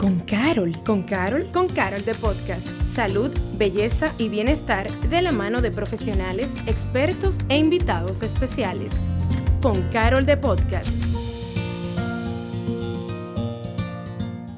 con Carol. ¿Con Carol? Con Carol de Podcast. Salud, belleza y bienestar de la mano de profesionales, expertos e invitados especiales. Con Carol de Podcast.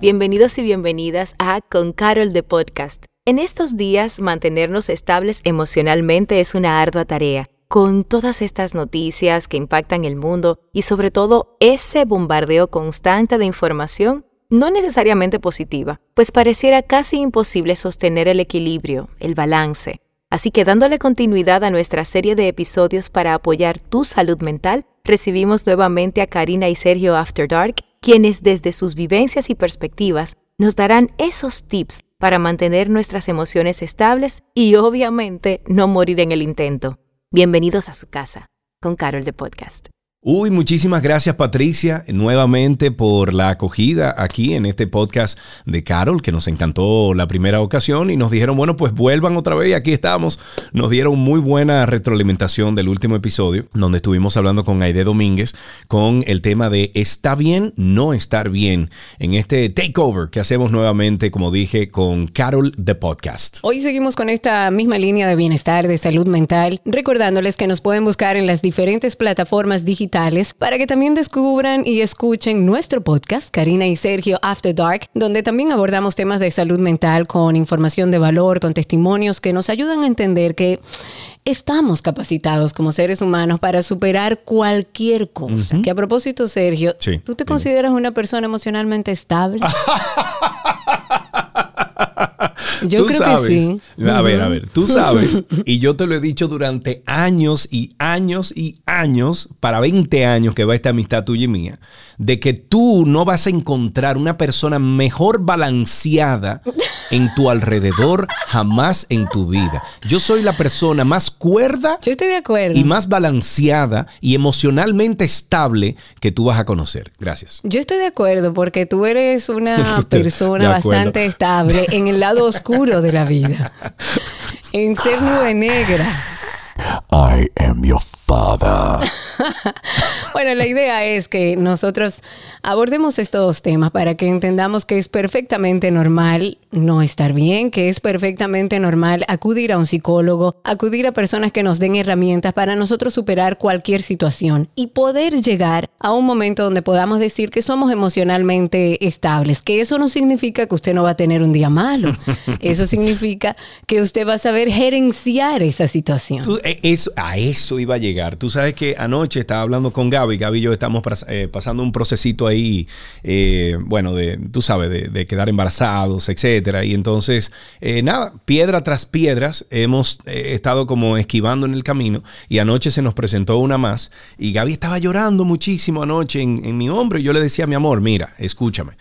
Bienvenidos y bienvenidas a Con Carol de Podcast. En estos días, mantenernos estables emocionalmente es una ardua tarea con todas estas noticias que impactan el mundo y sobre todo ese bombardeo constante de información no necesariamente positiva, pues pareciera casi imposible sostener el equilibrio, el balance. Así que dándole continuidad a nuestra serie de episodios para apoyar tu salud mental, recibimos nuevamente a Karina y Sergio After Dark, quienes desde sus vivencias y perspectivas nos darán esos tips para mantener nuestras emociones estables y obviamente no morir en el intento. Bienvenidos a su casa con Carol de Podcast. Uy, muchísimas gracias Patricia nuevamente por la acogida aquí en este podcast de Carol, que nos encantó la primera ocasión y nos dijeron, bueno, pues vuelvan otra vez y aquí estamos. Nos dieron muy buena retroalimentación del último episodio, donde estuvimos hablando con Aide Domínguez con el tema de está bien, no estar bien, en este takeover que hacemos nuevamente, como dije, con Carol de Podcast. Hoy seguimos con esta misma línea de bienestar, de salud mental, recordándoles que nos pueden buscar en las diferentes plataformas digitales para que también descubran y escuchen nuestro podcast, Karina y Sergio After Dark, donde también abordamos temas de salud mental con información de valor, con testimonios que nos ayudan a entender que estamos capacitados como seres humanos para superar cualquier cosa. Que a propósito, Sergio, ¿tú te consideras una persona emocionalmente estable? Yo creo que sí. A ver, a ver, tú sabes, y yo te lo he dicho durante años y años y años, para 20 años que va esta amistad tuya y mía, de que tú no vas a encontrar una persona mejor balanceada en tu alrededor jamás en tu vida. Yo soy la persona más cuerda Yo estoy de acuerdo. y más balanceada y emocionalmente estable que tú vas a conocer. Gracias. Yo estoy de acuerdo porque tú eres una persona bastante estable en el lado oscuro de la vida. En ser nube negra. I am your father. bueno, la idea es que nosotros abordemos estos temas para que entendamos que es perfectamente normal no estar bien, que es perfectamente normal acudir a un psicólogo, acudir a personas que nos den herramientas para nosotros superar cualquier situación y poder llegar a un momento donde podamos decir que somos emocionalmente estables, que eso no significa que usted no va a tener un día malo, eso significa que usted va a saber gerenciar esa situación. Eh, eso, a eso iba a llegar. Tú sabes que anoche estaba hablando con Gaby, Gaby y yo estamos eh, pasando un procesito ahí, eh, bueno, de, tú sabes, de, quedar embarazados, etcétera. Y entonces, eh, nada, piedra tras piedras hemos estado como esquivando en el camino y anoche se nos presentó una más y Gaby estaba llorando muchísimo anoche en, en mi hombro y yo le decía, mi amor, mira, escúchame,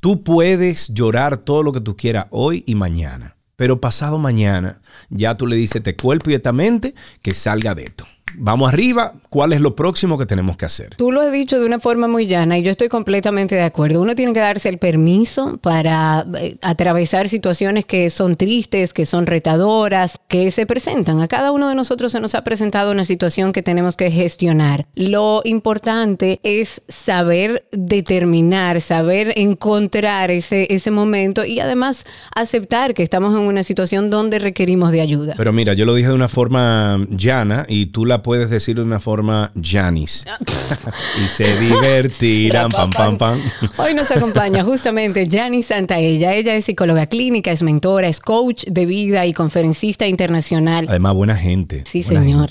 tú puedes llorar todo lo que tú quieras hoy y mañana, pero pasado mañana ya tú le dices, te cuerpo y esta mente que salga de esto vamos arriba, ¿cuál es lo próximo que tenemos que hacer? Tú lo has dicho de una forma muy llana y yo estoy completamente de acuerdo. Uno tiene que darse el permiso para eh, atravesar situaciones que son tristes, que son retadoras, que se presentan. A cada uno de nosotros se nos ha presentado una situación que tenemos que gestionar. Lo importante es saber determinar, saber encontrar ese, ese momento y además aceptar que estamos en una situación donde requerimos de ayuda. Pero mira, yo lo dije de una forma llana y tú la puedes decir de una forma Janis. y se divertirán, pam, pam, pam. Hoy nos acompaña justamente Janis Santaella. Ella es psicóloga clínica, es mentora, es coach de vida y conferencista internacional. Además, buena gente. Sí, señor.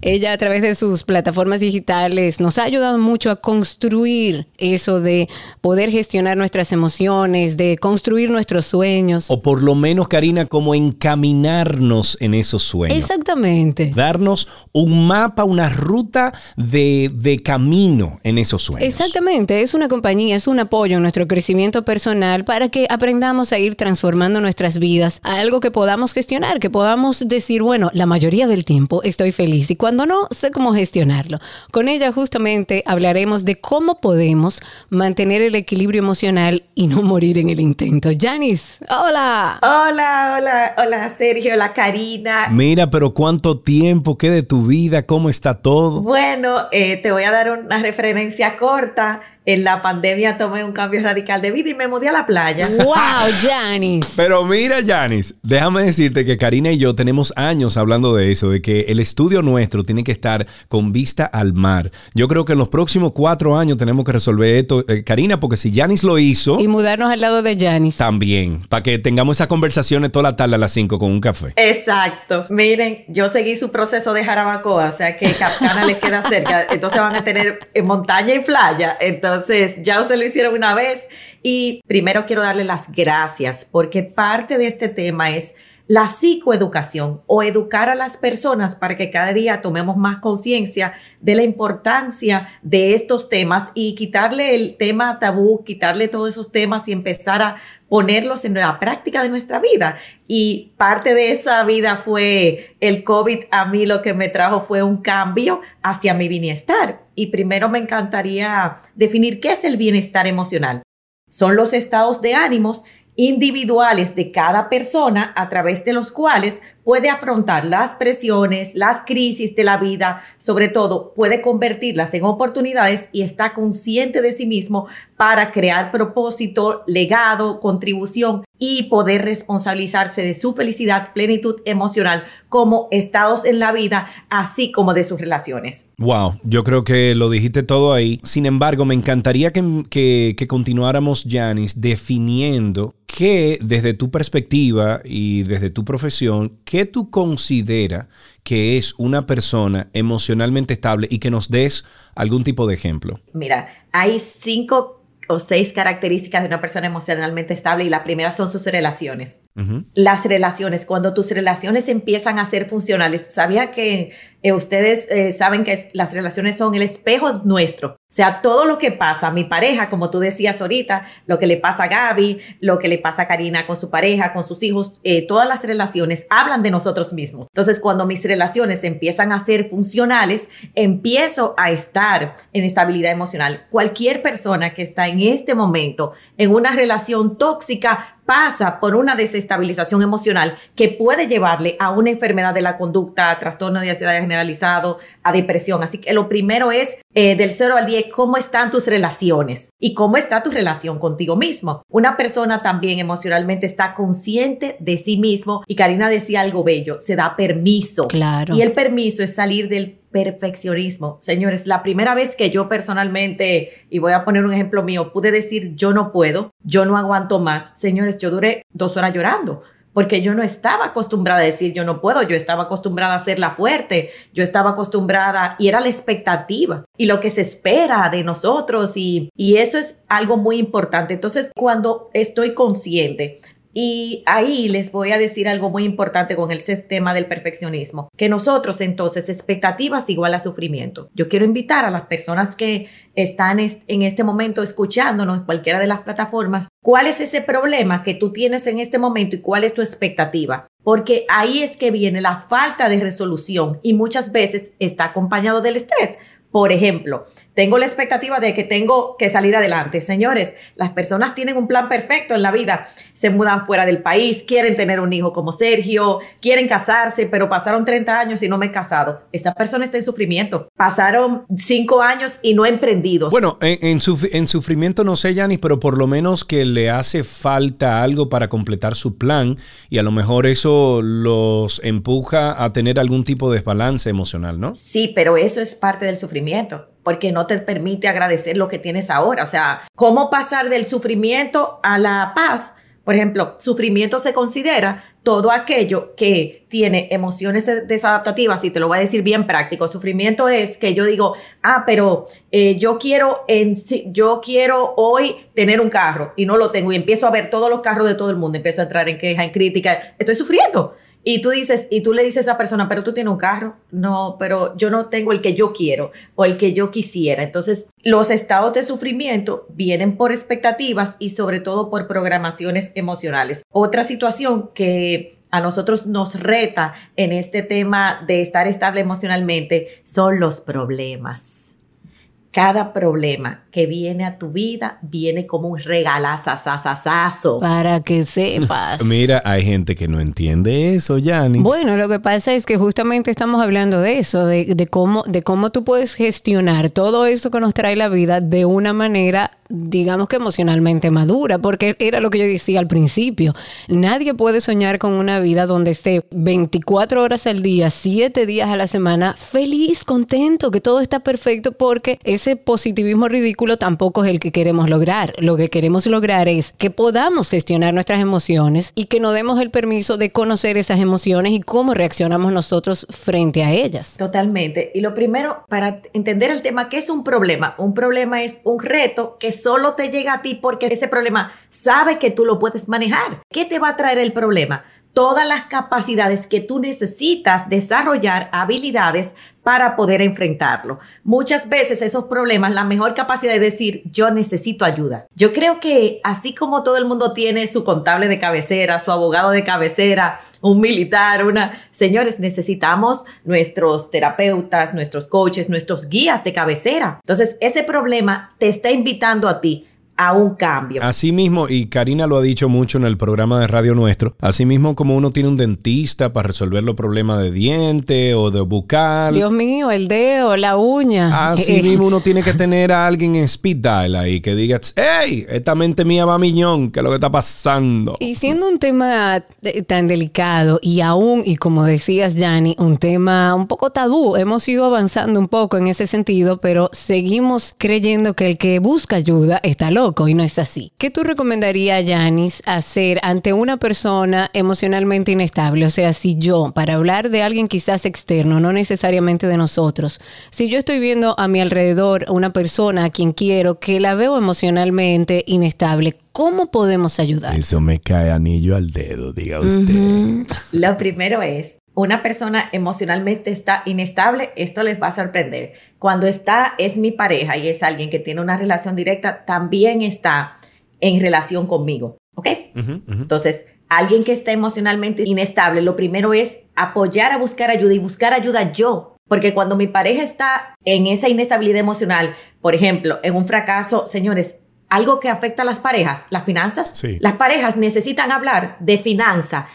Ella a través de sus plataformas digitales nos ha ayudado mucho a construir eso de poder gestionar nuestras emociones, de construir nuestros sueños. O por lo menos, Karina, como encaminarnos en esos sueños. Exactamente. Darnos un mapa, una ruta de, camino en esos sueños. Exactamente, es una compañía, es un apoyo en nuestro crecimiento personal para que aprendamos a ir transformando nuestras vidas a algo que podamos gestionar, que podamos decir, bueno, la mayoría del tiempo estoy feliz y cuando no, sé cómo gestionarlo. Con ella justamente hablaremos de cómo podemos mantener el equilibrio emocional y no morir en el intento. Janice, hola. Hola, hola, hola Sergio, hola Karina. Mira, pero cuánto tiempo, qué tu vida, cómo está todo. Bueno, eh, te voy a dar una referencia corta. En la pandemia tomé un cambio radical de vida y me mudé a la playa. ¡Wow, Janis! Pero mira, Janis, déjame decirte que Karina y yo tenemos años hablando de eso, de que el estudio nuestro tiene que estar con vista al mar. Yo creo que en los próximos cuatro años tenemos que resolver esto, eh, Karina, porque si Janis lo hizo... Y mudarnos al lado de Janis. También, para que tengamos esas conversaciones toda la tarde a las cinco con un café. Exacto. Miren, yo seguí su proceso de Jarabacoa, o sea que Capcana les queda cerca, entonces van a tener montaña y playa, entonces entonces, ya ustedes lo hicieron una vez. Y primero quiero darle las gracias porque parte de este tema es la psicoeducación o educar a las personas para que cada día tomemos más conciencia de la importancia de estos temas y quitarle el tema tabú, quitarle todos esos temas y empezar a ponerlos en la práctica de nuestra vida. Y parte de esa vida fue el COVID. A mí lo que me trajo fue un cambio hacia mi bienestar. Y primero me encantaría definir qué es el bienestar emocional. Son los estados de ánimos individuales de cada persona a través de los cuales puede afrontar las presiones, las crisis de la vida, sobre todo puede convertirlas en oportunidades y está consciente de sí mismo para crear propósito, legado, contribución y poder responsabilizarse de su felicidad, plenitud emocional como estados en la vida, así como de sus relaciones. Wow, yo creo que lo dijiste todo ahí. Sin embargo, me encantaría que, que, continuáramos, Janice, definiendo qué desde tu perspectiva y desde tu profesión, qué tú consideras que es una persona emocionalmente estable y que nos des algún tipo de ejemplo. Mira, hay cinco o seis características de una persona emocionalmente estable y la primera son sus relaciones. Las relaciones, cuando tus relaciones empiezan a ser funcionales, sabía que eh, ustedes eh, saben que las relaciones son el espejo nuestro. O sea, todo lo que pasa a mi pareja, como tú decías ahorita, lo que le pasa a Gaby, lo que le pasa a Karina con su pareja, con sus hijos, eh, todas las relaciones hablan de nosotros mismos. Entonces, cuando mis relaciones empiezan a ser funcionales, empiezo a estar en estabilidad emocional. Cualquier persona que está en este momento en una relación tóxica pasa por una desestabilización emocional que puede llevarle a una enfermedad de la conducta, a trastorno de ansiedad generalizado, a depresión. Así que lo primero es eh, del 0 al 10, cómo están tus relaciones y cómo está tu relación contigo mismo. Una persona también emocionalmente está consciente de sí mismo y Karina decía algo bello, se da permiso. Claro. Y el permiso es salir del perfeccionismo. Señores, la primera vez que yo personalmente, y voy a poner un ejemplo mío, pude decir yo no puedo, yo no aguanto más. Señores, yo duré dos horas llorando porque yo no estaba acostumbrada a decir yo no puedo, yo estaba acostumbrada a ser la fuerte, yo estaba acostumbrada y era la expectativa y lo que se espera de nosotros y, y eso es algo muy importante. Entonces, cuando estoy consciente y ahí les voy a decir algo muy importante con el sistema del perfeccionismo, que nosotros entonces expectativas igual a sufrimiento. Yo quiero invitar a las personas que están en este momento escuchándonos en cualquiera de las plataformas, cuál es ese problema que tú tienes en este momento y cuál es tu expectativa. Porque ahí es que viene la falta de resolución y muchas veces está acompañado del estrés. Por ejemplo, tengo la expectativa de que tengo que salir adelante. Señores, las personas tienen un plan perfecto en la vida. Se mudan fuera del país, quieren tener un hijo como Sergio, quieren casarse, pero pasaron 30 años y no me he casado. Esa persona está en sufrimiento. Pasaron 5 años y no he emprendido. Bueno, en, sufrimiento no sé, Yanis, pero por lo menos que le hace falta algo para completar su plan y a lo mejor eso los empuja a tener algún tipo de desbalance emocional, ¿no? Sí, pero eso es parte del sufrimiento porque no te permite agradecer lo que tienes ahora. O sea, ¿cómo pasar del sufrimiento a la paz? Por ejemplo, sufrimiento se considera todo aquello que tiene emociones desadaptativas, y te lo voy a decir bien práctico. Sufrimiento es que yo digo, ah, pero eh, yo quiero en, yo quiero hoy tener un carro y no lo tengo y empiezo a ver todos los carros de todo el mundo, empiezo a entrar en queja, en crítica, estoy sufriendo. Y tú dices, y tú le dices a esa persona, pero tú tienes un carro. No, pero yo no tengo el que yo quiero o el que yo quisiera. Entonces, los estados de sufrimiento vienen por expectativas y sobre todo por programaciones emocionales. Otra situación que a nosotros nos reta en este tema de estar estable emocionalmente son los problemas cada problema que viene a tu vida viene como un regalazazazazo. Para que sepas. Mira, hay gente que no entiende eso, Yanni. Bueno, lo que pasa es que justamente estamos hablando de eso, de, de, cómo, de cómo tú puedes gestionar todo eso que nos trae la vida de una manera digamos que emocionalmente madura, porque era lo que yo decía al principio. Nadie puede soñar con una vida donde esté 24 horas al día, 7 días a la semana, feliz, contento, que todo está perfecto, porque ese positivismo ridículo tampoco es el que queremos lograr. Lo que queremos lograr es que podamos gestionar nuestras emociones y que nos demos el permiso de conocer esas emociones y cómo reaccionamos nosotros frente a ellas. Totalmente. Y lo primero, para entender el tema, ¿qué es un problema? Un problema es un reto que solo te llega a ti porque ese problema sabe que tú lo puedes manejar. ¿Qué te va a traer el problema? Todas las capacidades que tú necesitas desarrollar, habilidades para poder enfrentarlo. Muchas veces esos problemas, la mejor capacidad de decir, yo necesito ayuda. Yo creo que así como todo el mundo tiene su contable de cabecera, su abogado de cabecera, un militar, una... Señores, necesitamos nuestros terapeutas, nuestros coaches, nuestros guías de cabecera. Entonces, ese problema te está invitando a ti a un cambio. Así mismo, y Karina lo ha dicho mucho en el programa de radio nuestro, así mismo como uno tiene un dentista para resolver los problemas de diente o de bucal. Dios mío, el dedo, la uña. Así eh, mismo uno tiene que tener a alguien en speed dial ahí que diga, hey, esta mente mía va a miñón, ¿qué es lo que está pasando? Y siendo un tema tan delicado y aún, y como decías, Yanni, un tema un poco tabú, hemos ido avanzando un poco en ese sentido, pero seguimos creyendo que el que busca ayuda está loco y no es así. ¿Qué tú recomendarías, Yanis, hacer ante una persona emocionalmente inestable? O sea, si yo, para hablar de alguien quizás externo, no necesariamente de nosotros, si yo estoy viendo a mi alrededor una persona a quien quiero que la veo emocionalmente inestable, ¿cómo podemos ayudar? Eso me cae anillo al dedo, diga usted. Lo primero es, una persona emocionalmente está inestable, esto les va a sorprender. Cuando está, es mi pareja y es alguien que tiene una relación directa, también está en relación conmigo. ¿Ok? Entonces, alguien que está emocionalmente inestable, lo primero es apoyar a buscar ayuda y buscar ayuda yo. Porque cuando mi pareja está en esa inestabilidad emocional, por ejemplo, en un fracaso, señores, algo que afecta a las parejas, las finanzas. Las parejas necesitan hablar de finanzas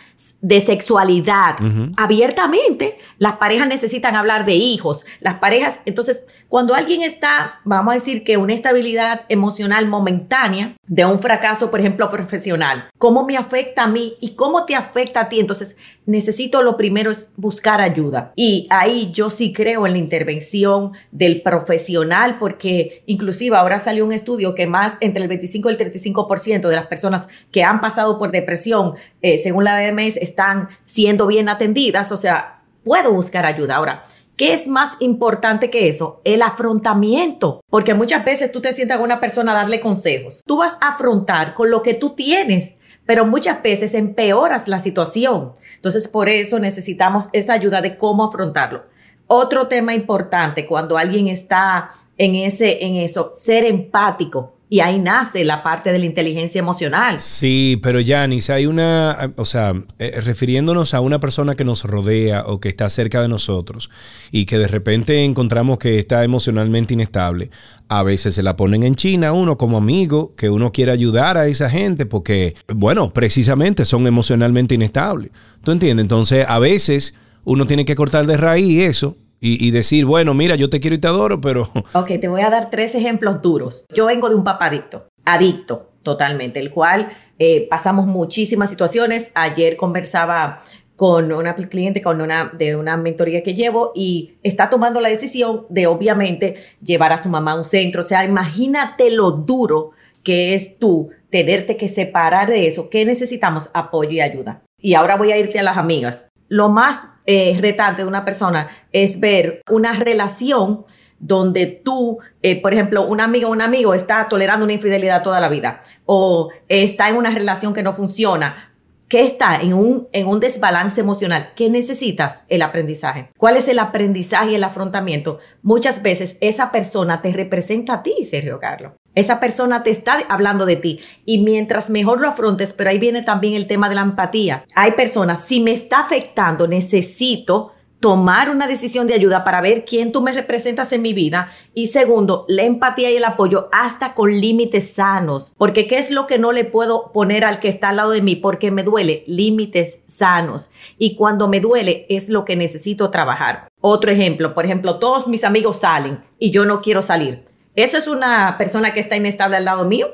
de sexualidad abiertamente. Las parejas necesitan hablar de hijos. Las parejas, entonces, cuando alguien está, vamos a decir que una estabilidad emocional momentánea de un fracaso, por ejemplo, profesional, ¿cómo me afecta a mí y cómo te afecta a ti? Entonces, necesito lo primero es buscar ayuda. Y ahí yo sí creo en la intervención del profesional porque inclusive ahora salió un estudio que más entre el 25 y el 35% de las personas que han pasado por depresión, eh, según la OMS, están siendo bien atendidas, o sea, puedo buscar ayuda. Ahora, ¿qué es más importante que eso? El afrontamiento, porque muchas veces tú te sientas con una persona a darle consejos. Tú vas a afrontar con lo que tú tienes, pero muchas veces empeoras la situación. Entonces, por eso necesitamos esa ayuda de cómo afrontarlo. Otro tema importante cuando alguien está en ese en eso, ser empático. Y ahí nace la parte de la inteligencia emocional. Sí, pero Janice, hay una, o sea, eh, refiriéndonos a una persona que nos rodea o que está cerca de nosotros y que de repente encontramos que está emocionalmente inestable, a veces se la ponen en China uno como amigo, que uno quiere ayudar a esa gente porque, bueno, precisamente son emocionalmente inestables. ¿Tú entiendes? Entonces, a veces uno tiene que cortar de raíz eso y, decir, bueno, mira, yo te quiero y te adoro, pero... Ok, te voy a dar tres ejemplos duros. Yo vengo de un papá adicto, adicto totalmente, el cual eh, pasamos muchísimas situaciones. Ayer conversaba con una cliente con una, de una mentoría que llevo y está tomando la decisión de obviamente llevar a su mamá a un centro. O sea, imagínate lo duro que es tú tenerte que separar de eso. ¿Qué necesitamos? Apoyo y ayuda. Y ahora voy a irte a las amigas. Lo más eh, retante de una persona es ver una relación donde tú, eh, por ejemplo, un amigo o un amigo está tolerando una infidelidad toda la vida o está en una relación que no funciona. ¿Qué está en un, en un desbalance emocional? ¿Qué necesitas? El aprendizaje. ¿Cuál es el aprendizaje y el afrontamiento? Muchas veces esa persona te representa a ti, Sergio Carlos. Esa persona te está hablando de ti y mientras mejor lo afrontes, pero ahí viene también el tema de la empatía. Hay personas, si me está afectando, necesito tomar una decisión de ayuda para ver quién tú me representas en mi vida. Y segundo, la empatía y el apoyo hasta con límites sanos. Porque ¿qué es lo que no le puedo poner al que está al lado de mí? Porque me duele, límites sanos. Y cuando me duele es lo que necesito trabajar. Otro ejemplo, por ejemplo, todos mis amigos salen y yo no quiero salir. Eso es una persona que está inestable al lado mío.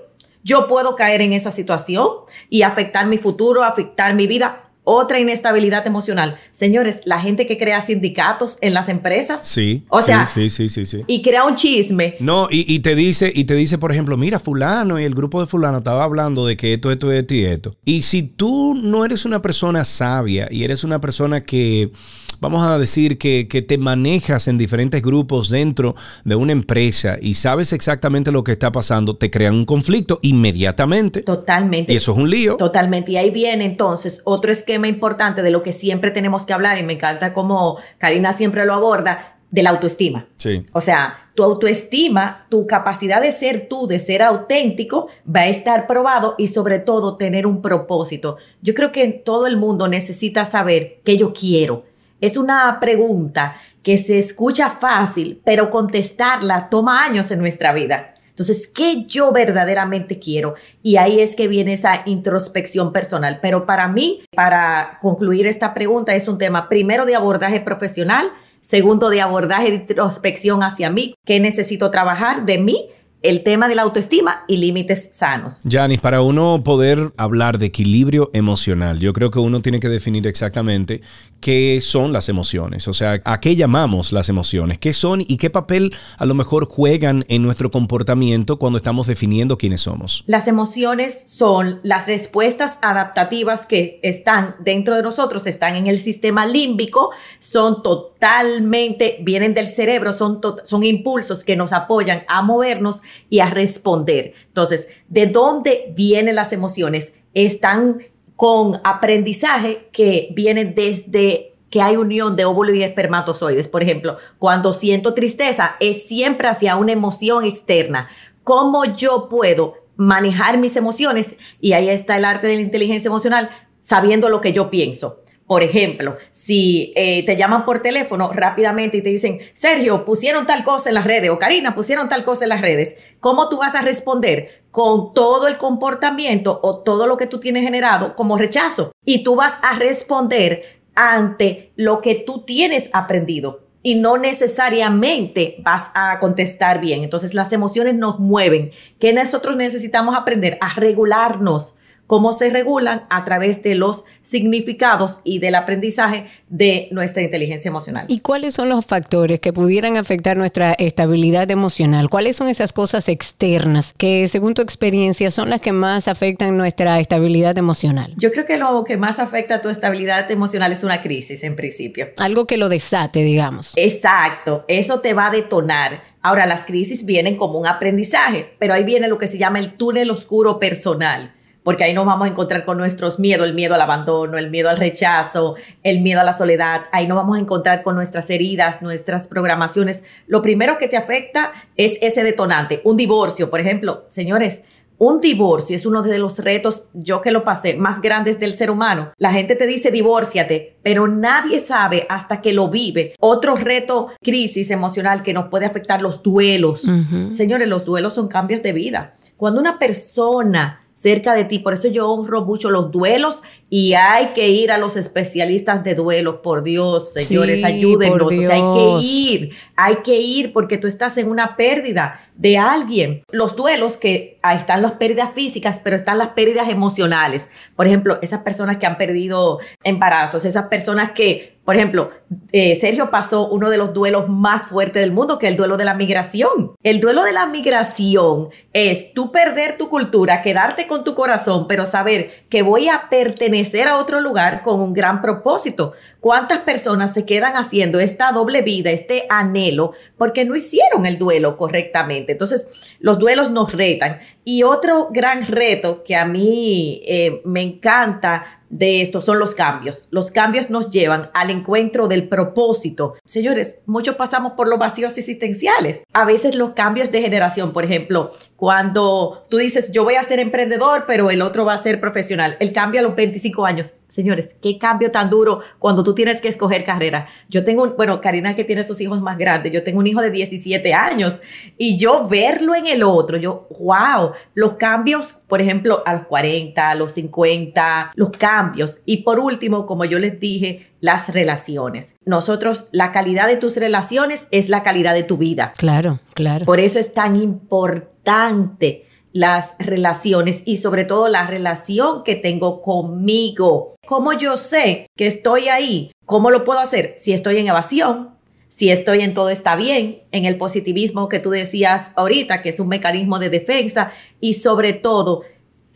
Yo puedo caer en esa situación y afectar mi futuro, afectar mi vida otra inestabilidad emocional. Señores, la gente que crea sindicatos en las empresas. Sí. O sea, sí, sí, sí, sí, Y crea un chisme. No, y, te dice, y te dice, por ejemplo, mira, fulano y el grupo de fulano estaba hablando de que esto, esto, esto y esto. Y si tú no eres una persona sabia y eres una persona que vamos a decir que, que, te manejas en diferentes grupos dentro de una empresa y sabes exactamente lo que está pasando, te crean un conflicto inmediatamente. Totalmente. Y eso es un lío. Totalmente. Y ahí viene entonces otro esquema importante de lo que siempre tenemos que hablar y me encanta como Karina siempre lo aborda, de la autoestima. Sí. O sea, tu autoestima, tu capacidad de ser tú, de ser auténtico, va a estar probado y sobre todo tener un propósito. Yo creo que todo el mundo necesita saber qué yo quiero, es una pregunta que se escucha fácil, pero contestarla toma años en nuestra vida. Entonces, ¿qué yo verdaderamente quiero? Y ahí es que viene esa introspección personal. Pero para mí, para concluir esta pregunta, es un tema primero de abordaje profesional, segundo de abordaje de introspección hacia mí, qué necesito trabajar de mí el tema de la autoestima y límites sanos. Janis, para uno poder hablar de equilibrio emocional, yo creo que uno tiene que definir exactamente qué son las emociones, o sea, a qué llamamos las emociones, qué son y qué papel a lo mejor juegan en nuestro comportamiento cuando estamos definiendo quiénes somos. Las emociones son las respuestas adaptativas que están dentro de nosotros, están en el sistema límbico, son totalmente, vienen del cerebro, son, son impulsos que nos apoyan a movernos y a responder. Entonces, ¿de dónde vienen las emociones? Están con aprendizaje que viene desde que hay unión de óvulo y espermatozoides. Por ejemplo, cuando siento tristeza, es siempre hacia una emoción externa. ¿Cómo yo puedo manejar mis emociones? Y ahí está el arte de la inteligencia emocional, sabiendo lo que yo pienso. Por ejemplo, si eh, te llaman por teléfono rápidamente y te dicen, Sergio, pusieron tal cosa en las redes o Karina, pusieron tal cosa en las redes, ¿cómo tú vas a responder? Con todo el comportamiento o todo lo que tú tienes generado como rechazo. Y tú vas a responder ante lo que tú tienes aprendido y no necesariamente vas a contestar bien. Entonces las emociones nos mueven. ¿Qué nosotros necesitamos aprender? A regularnos cómo se regulan a través de los significados y del aprendizaje de nuestra inteligencia emocional. ¿Y cuáles son los factores que pudieran afectar nuestra estabilidad emocional? ¿Cuáles son esas cosas externas que, según tu experiencia, son las que más afectan nuestra estabilidad emocional? Yo creo que lo que más afecta a tu estabilidad emocional es una crisis, en principio. Algo que lo desate, digamos. Exacto, eso te va a detonar. Ahora, las crisis vienen como un aprendizaje, pero ahí viene lo que se llama el túnel oscuro personal porque ahí nos vamos a encontrar con nuestros miedos, el miedo al abandono, el miedo al rechazo, el miedo a la soledad, ahí nos vamos a encontrar con nuestras heridas, nuestras programaciones. Lo primero que te afecta es ese detonante, un divorcio, por ejemplo, señores. Un divorcio es uno de los retos, yo que lo pasé, más grandes del ser humano. La gente te dice divórciate, pero nadie sabe hasta que lo vive. Otro reto, crisis emocional que nos puede afectar los duelos. Señores, los duelos son cambios de vida. Cuando una persona cerca de ti. Por eso yo honro mucho los duelos y hay que ir a los especialistas de duelos, por Dios, señores, ayúdenos. O sea, hay que ir, hay que ir porque tú estás en una pérdida de alguien. Los duelos que ahí están las pérdidas físicas, pero están las pérdidas emocionales. Por ejemplo, esas personas que han perdido embarazos, esas personas que por ejemplo, eh, Sergio pasó uno de los duelos más fuertes del mundo, que es el duelo de la migración. El duelo de la migración es tú perder tu cultura, quedarte con tu corazón, pero saber que voy a pertenecer a otro lugar con un gran propósito. ¿Cuántas personas se quedan haciendo esta doble vida, este anhelo, porque no hicieron el duelo correctamente? Entonces, los duelos nos retan. Y otro gran reto que a mí eh, me encanta de esto son los cambios. Los cambios nos llevan al encuentro de del propósito. Señores, muchos pasamos por los vacíos existenciales. A veces los cambios de generación, por ejemplo, cuando tú dices, yo voy a ser emprendedor, pero el otro va a ser profesional. El cambio a los 25 años. Señores, qué cambio tan duro cuando tú tienes que escoger carrera. Yo tengo, un, bueno, Karina que tiene sus hijos más grandes, yo tengo un hijo de 17 años y yo verlo en el otro, yo, wow, los cambios, por ejemplo, a los 40, a los 50, los cambios. Y por último, como yo les dije, las relaciones. Nosotros, la calidad de tus relaciones es la calidad de tu vida. Claro, claro. Por eso es tan importante las relaciones y sobre todo la relación que tengo conmigo. ¿Cómo yo sé que estoy ahí? ¿Cómo lo puedo hacer? Si estoy en evasión, si estoy en todo está bien, en el positivismo que tú decías ahorita, que es un mecanismo de defensa y sobre todo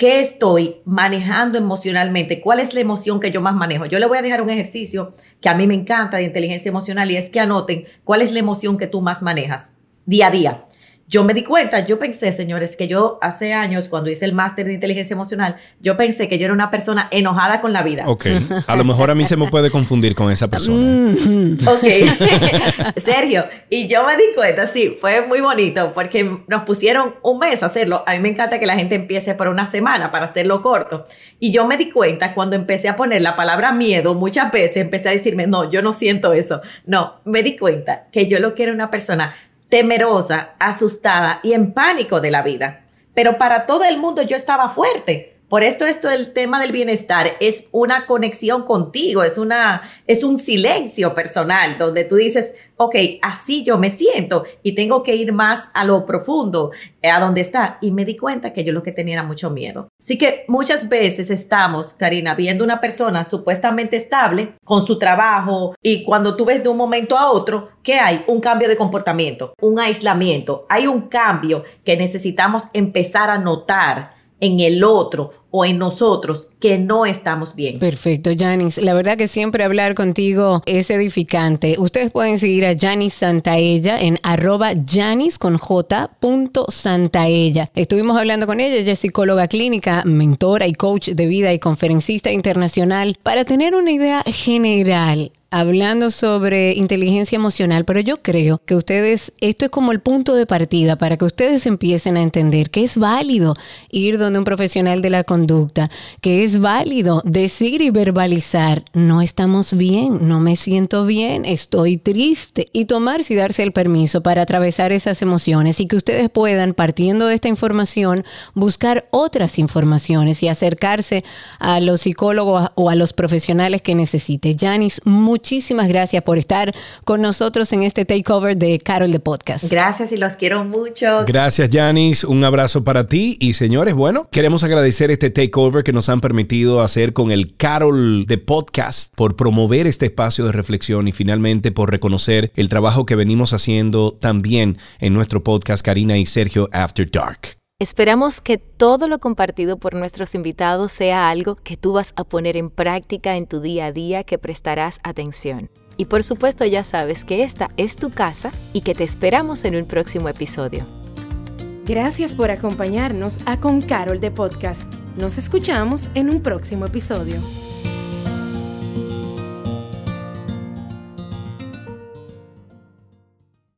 ¿Qué estoy manejando emocionalmente? ¿Cuál es la emoción que yo más manejo? Yo le voy a dejar un ejercicio que a mí me encanta de inteligencia emocional y es que anoten cuál es la emoción que tú más manejas día a día. Yo me di cuenta, yo pensé, señores, que yo hace años, cuando hice el máster de inteligencia emocional, yo pensé que yo era una persona enojada con la vida. Ok. A lo mejor a mí se me puede confundir con esa persona. Mm. ok. Sergio, y yo me di cuenta, sí, fue muy bonito porque nos pusieron un mes a hacerlo. A mí me encanta que la gente empiece por una semana para hacerlo corto. Y yo me di cuenta cuando empecé a poner la palabra miedo, muchas veces empecé a decirme, no, yo no siento eso. No, me di cuenta que yo lo quiero una persona temerosa, asustada y en pánico de la vida. Pero para todo el mundo yo estaba fuerte. Por esto, esto del tema del bienestar es una conexión contigo, es, una, es un silencio personal donde tú dices, ok, así yo me siento y tengo que ir más a lo profundo, eh, a donde está. Y me di cuenta que yo lo que tenía era mucho miedo. Así que muchas veces estamos, Karina, viendo una persona supuestamente estable con su trabajo y cuando tú ves de un momento a otro, ¿qué hay? Un cambio de comportamiento, un aislamiento, hay un cambio que necesitamos empezar a notar en el otro o en nosotros que no estamos bien. Perfecto, Janice. La verdad que siempre hablar contigo es edificante. Ustedes pueden seguir a Janice Santaella en arroba Janice con J Santaella. Estuvimos hablando con ella, ella es psicóloga clínica, mentora y coach de vida y conferencista internacional para tener una idea general hablando sobre inteligencia emocional, pero yo creo que ustedes, esto es como el punto de partida para que ustedes empiecen a entender que es válido ir donde un profesional de la conducta, que es válido decir y verbalizar, no estamos bien, no me siento bien, estoy triste, y tomarse y darse el permiso para atravesar esas emociones y que ustedes puedan, partiendo de esta información, buscar otras informaciones y acercarse a los psicólogos o a los profesionales que necesite. Janice, muchísimas gracias por estar con nosotros en este takeover de Carol de Podcast. Gracias y los quiero mucho. Gracias, Janice. Un abrazo para ti. Y señores, bueno, queremos agradecer este takeover que nos han permitido hacer con el Carol de Podcast por promover este espacio de reflexión y finalmente por reconocer el trabajo que venimos haciendo también en nuestro podcast Karina y Sergio After Dark. Esperamos que todo lo compartido por nuestros invitados sea algo que tú vas a poner en práctica en tu día a día, que prestarás atención. Y por supuesto ya sabes que esta es tu casa y que te esperamos en un próximo episodio. Gracias por acompañarnos a Con Carol de Podcast. Nos escuchamos en un próximo episodio.